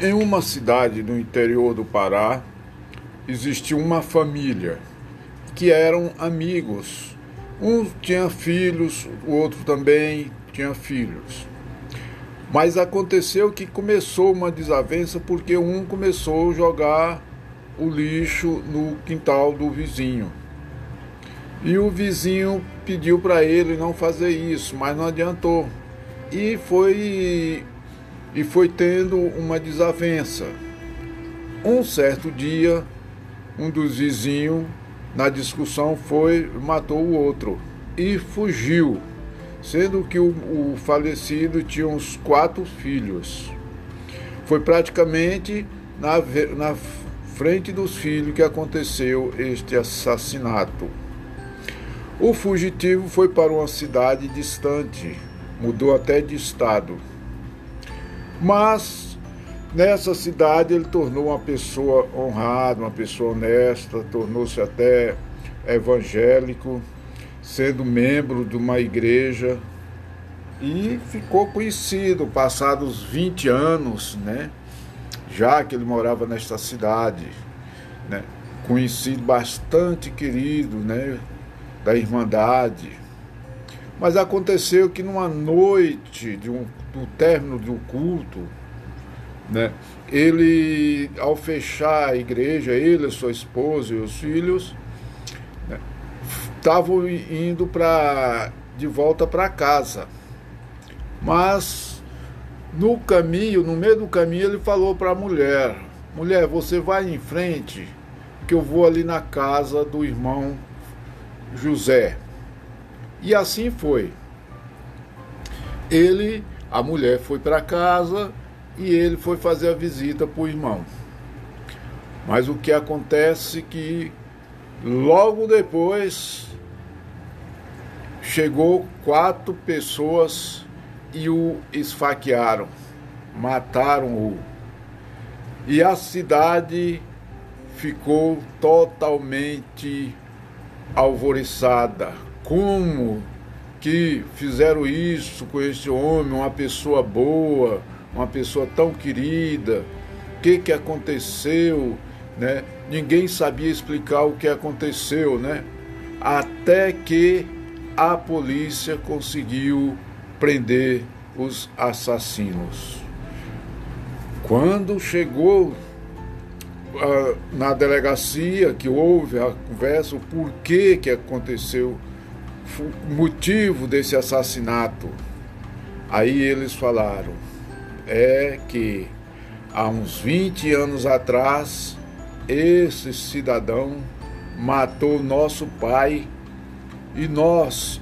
Em uma cidade no interior do Pará, existia uma família que eram amigos. Um tinha filhos, o outro também tinha filhos. Mas aconteceu que começou uma desavença porque um começou a jogar o lixo no quintal do vizinho. E o vizinho pediu para ele não fazer isso, mas não adiantou. E foi e foi tendo uma desavença. Um certo dia, um dos vizinhos, na discussão, foi matou o outro e fugiu, sendo que o, o falecido tinha uns quatro filhos. Foi praticamente na, na frente dos filhos que aconteceu este assassinato. O fugitivo foi para uma cidade distante, mudou até de estado. Mas nessa cidade ele tornou uma pessoa honrada, uma pessoa honesta, tornou-se até evangélico, sendo membro de uma igreja e ficou conhecido passados 20 anos, né? Já que ele morava nesta cidade, né? Conhecido bastante querido, né? Da Irmandade. Mas aconteceu que numa noite de um do término do culto, né, ele, ao fechar a igreja, ele, sua esposa e os filhos, estavam né, indo para de volta para casa. Mas no caminho, no meio do caminho, ele falou para a mulher: Mulher, você vai em frente, que eu vou ali na casa do irmão José. E assim foi. Ele a mulher foi para casa e ele foi fazer a visita para o irmão. Mas o que acontece que logo depois chegou quatro pessoas e o esfaquearam, mataram-o. E a cidade ficou totalmente alvoriçada. Como que fizeram isso com esse homem, uma pessoa boa, uma pessoa tão querida, o que, que aconteceu, né? Ninguém sabia explicar o que aconteceu, né? Até que a polícia conseguiu prender os assassinos. Quando chegou uh, na delegacia, que houve a conversa, o porquê que aconteceu motivo desse assassinato. Aí eles falaram: é que há uns 20 anos atrás, esse cidadão matou nosso pai e nós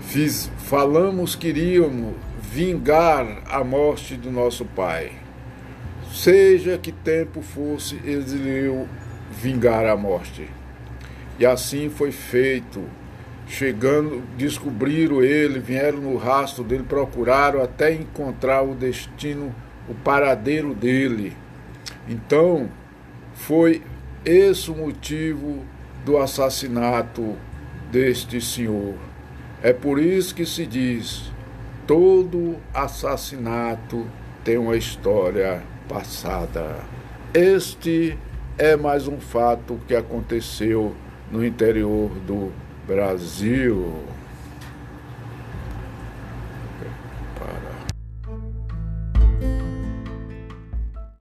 fiz, falamos que iríamos vingar a morte do nosso pai. Seja que tempo fosse, eles iriam vingar a morte. E assim foi feito chegando, descobriram ele, vieram no rastro dele, procuraram até encontrar o destino, o paradeiro dele. Então, foi esse o motivo do assassinato deste senhor. É por isso que se diz: todo assassinato tem uma história passada. Este é mais um fato que aconteceu no interior do Brasil.